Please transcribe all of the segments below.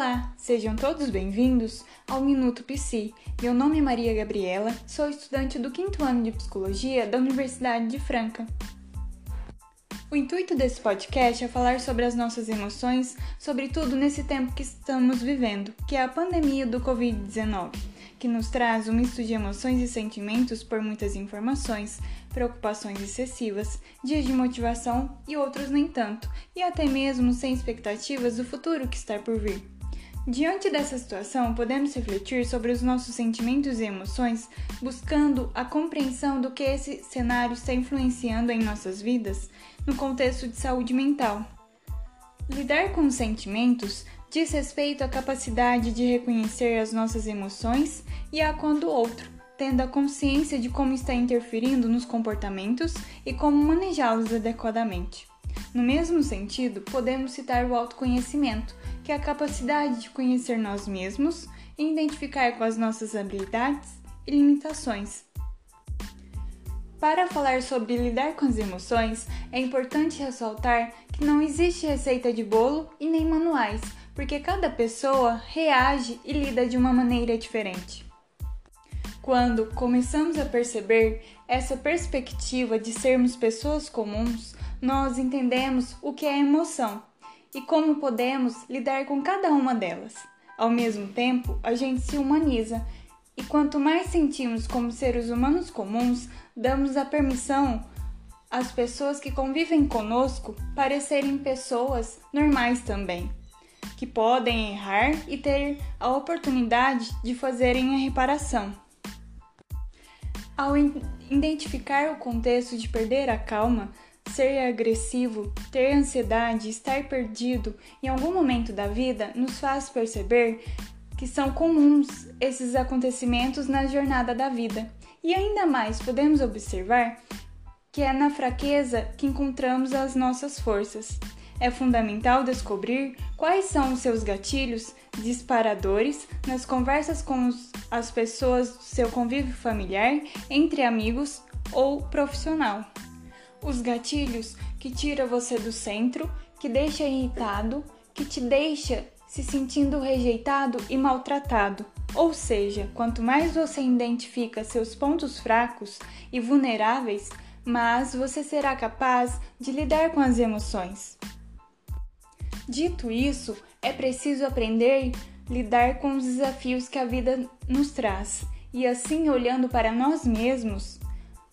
Olá, sejam todos bem-vindos ao Minuto Psi. Meu nome é Maria Gabriela, sou estudante do quinto ano de Psicologia da Universidade de Franca. O intuito desse podcast é falar sobre as nossas emoções, sobretudo nesse tempo que estamos vivendo, que é a pandemia do Covid-19, que nos traz um misto de emoções e sentimentos por muitas informações, preocupações excessivas, dias de motivação e outros nem tanto, e até mesmo sem expectativas do futuro que está por vir. Diante dessa situação, podemos refletir sobre os nossos sentimentos e emoções, buscando a compreensão do que esse cenário está influenciando em nossas vidas no contexto de saúde mental. Lidar com os sentimentos diz respeito à capacidade de reconhecer as nossas emoções e a quando outro, tendo a consciência de como está interferindo nos comportamentos e como manejá-los adequadamente. No mesmo sentido, podemos citar o autoconhecimento, que é a capacidade de conhecer nós mesmos e identificar com as nossas habilidades e limitações. Para falar sobre lidar com as emoções, é importante ressaltar que não existe receita de bolo e nem manuais, porque cada pessoa reage e lida de uma maneira diferente. Quando começamos a perceber essa perspectiva de sermos pessoas comuns, nós entendemos o que é emoção e como podemos lidar com cada uma delas. Ao mesmo tempo, a gente se humaniza e quanto mais sentimos como seres humanos comuns, damos a permissão às pessoas que convivem conosco parecerem pessoas normais também, que podem errar e ter a oportunidade de fazerem a reparação. Ao identificar o contexto de perder a calma, Ser agressivo, ter ansiedade, estar perdido em algum momento da vida nos faz perceber que são comuns esses acontecimentos na jornada da vida. E ainda mais podemos observar que é na fraqueza que encontramos as nossas forças. É fundamental descobrir quais são os seus gatilhos disparadores nas conversas com os, as pessoas do seu convívio familiar, entre amigos ou profissional. Os gatilhos que tira você do centro, que deixa irritado, que te deixa se sentindo rejeitado e maltratado. Ou seja, quanto mais você identifica seus pontos fracos e vulneráveis, mais você será capaz de lidar com as emoções. Dito isso, é preciso aprender a lidar com os desafios que a vida nos traz e assim olhando para nós mesmos,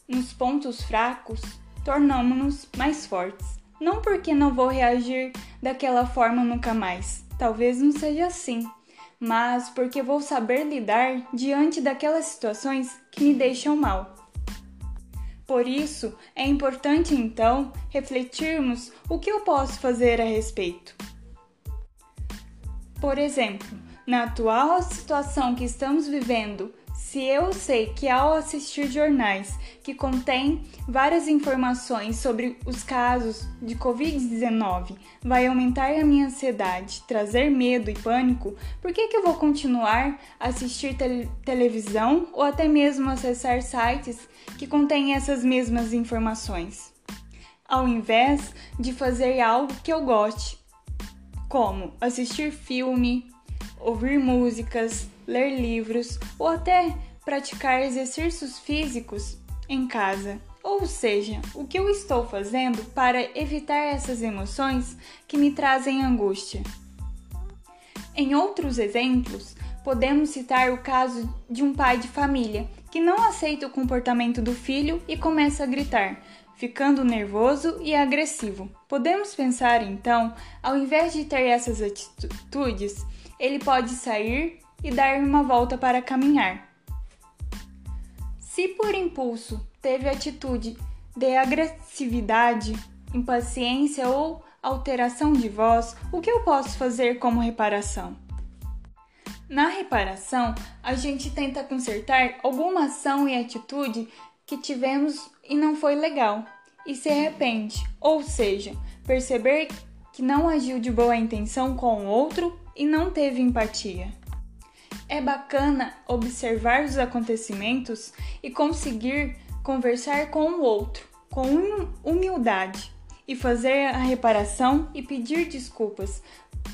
nos pontos fracos, tornamos-nos mais fortes. Não porque não vou reagir daquela forma nunca mais, talvez não seja assim, mas porque vou saber lidar diante daquelas situações que me deixam mal. Por isso, é importante então refletirmos o que eu posso fazer a respeito. Por exemplo, na atual situação que estamos vivendo, se eu sei que ao assistir jornais que contêm várias informações sobre os casos de Covid-19 vai aumentar a minha ansiedade, trazer medo e pânico, por que, que eu vou continuar a assistir te televisão ou até mesmo acessar sites que contêm essas mesmas informações? Ao invés de fazer algo que eu goste, como assistir filme, ouvir músicas, ler livros ou até praticar exercícios físicos em casa. Ou seja, o que eu estou fazendo para evitar essas emoções que me trazem angústia. Em outros exemplos, podemos citar o caso de um pai de família que não aceita o comportamento do filho e começa a gritar, ficando nervoso e agressivo. Podemos pensar então, ao invés de ter essas atitudes, ele pode sair e dar uma volta para caminhar. Se por impulso teve atitude de agressividade, impaciência ou alteração de voz, o que eu posso fazer como reparação? Na reparação, a gente tenta consertar alguma ação e atitude que tivemos e não foi legal e se arrepende, ou seja, perceber que não agiu de boa intenção com o outro e não teve empatia. É bacana observar os acontecimentos e conseguir conversar com o outro com humildade e fazer a reparação e pedir desculpas,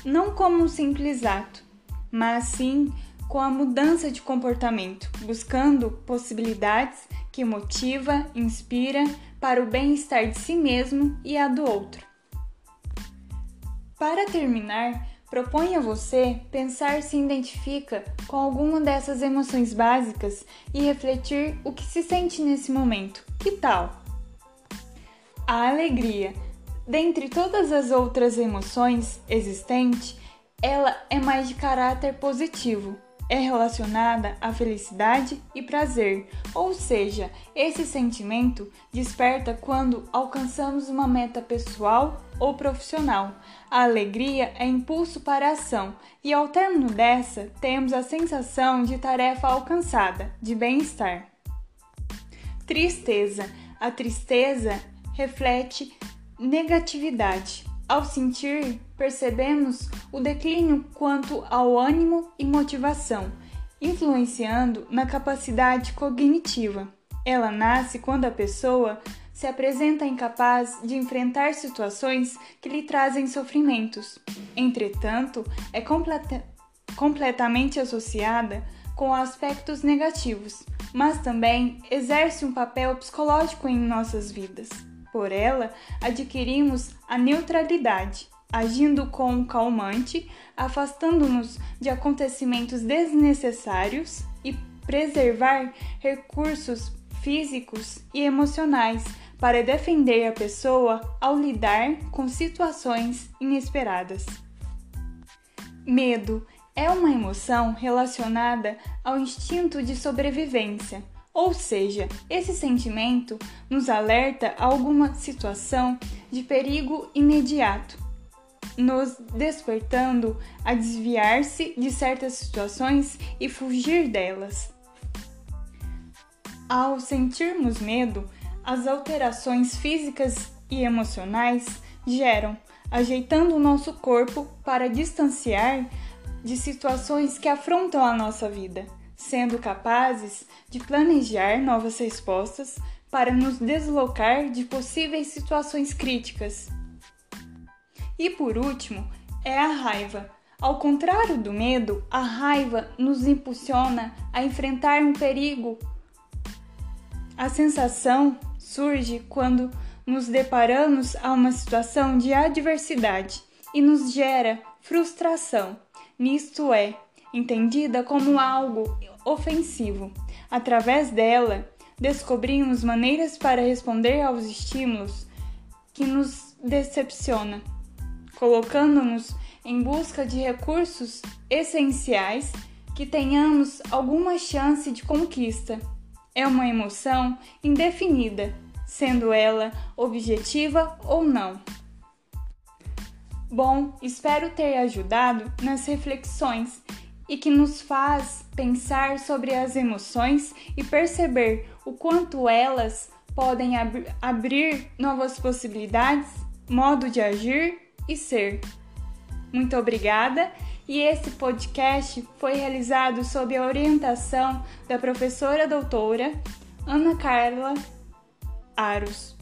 não como um simples ato, mas sim com a mudança de comportamento, buscando possibilidades que motiva, inspira para o bem-estar de si mesmo e a do outro. Para terminar, proponho a você pensar se identifica com alguma dessas emoções básicas e refletir o que se sente nesse momento. Que tal? A alegria, dentre todas as outras emoções existentes, ela é mais de caráter positivo, é relacionada à felicidade e prazer, ou seja, esse sentimento desperta quando alcançamos uma meta pessoal ou profissional. A alegria é impulso para a ação, e ao término dessa, temos a sensação de tarefa alcançada, de bem-estar. Tristeza. A tristeza reflete negatividade. Ao sentir, percebemos o declínio quanto ao ânimo e motivação, influenciando na capacidade cognitiva. Ela nasce quando a pessoa se apresenta incapaz de enfrentar situações que lhe trazem sofrimentos. Entretanto, é completa completamente associada com aspectos negativos, mas também exerce um papel psicológico em nossas vidas. Por ela, adquirimos a neutralidade, agindo como calmante, afastando-nos de acontecimentos desnecessários e preservar recursos físicos e emocionais para defender a pessoa ao lidar com situações inesperadas. Medo é uma emoção relacionada ao instinto de sobrevivência ou seja, esse sentimento nos alerta a alguma situação de perigo imediato, nos despertando a desviar-se de certas situações e fugir delas. Ao sentirmos medo, as alterações físicas e emocionais geram, ajeitando o nosso corpo para distanciar de situações que afrontam a nossa vida sendo capazes de planejar novas respostas para nos deslocar de possíveis situações críticas. E por último, é a raiva. Ao contrário do medo, a raiva nos impulsiona a enfrentar um perigo. A sensação surge quando nos deparamos a uma situação de adversidade e nos gera frustração. Nisto é, entendida como algo ofensivo. Através dela, descobrimos maneiras para responder aos estímulos que nos decepciona, colocando-nos em busca de recursos essenciais que tenhamos alguma chance de conquista. É uma emoção indefinida, sendo ela objetiva ou não. Bom, espero ter ajudado nas reflexões e que nos faz pensar sobre as emoções e perceber o quanto elas podem ab abrir novas possibilidades, modo de agir e ser. Muito obrigada! E esse podcast foi realizado sob a orientação da professora doutora Ana Carla Aros.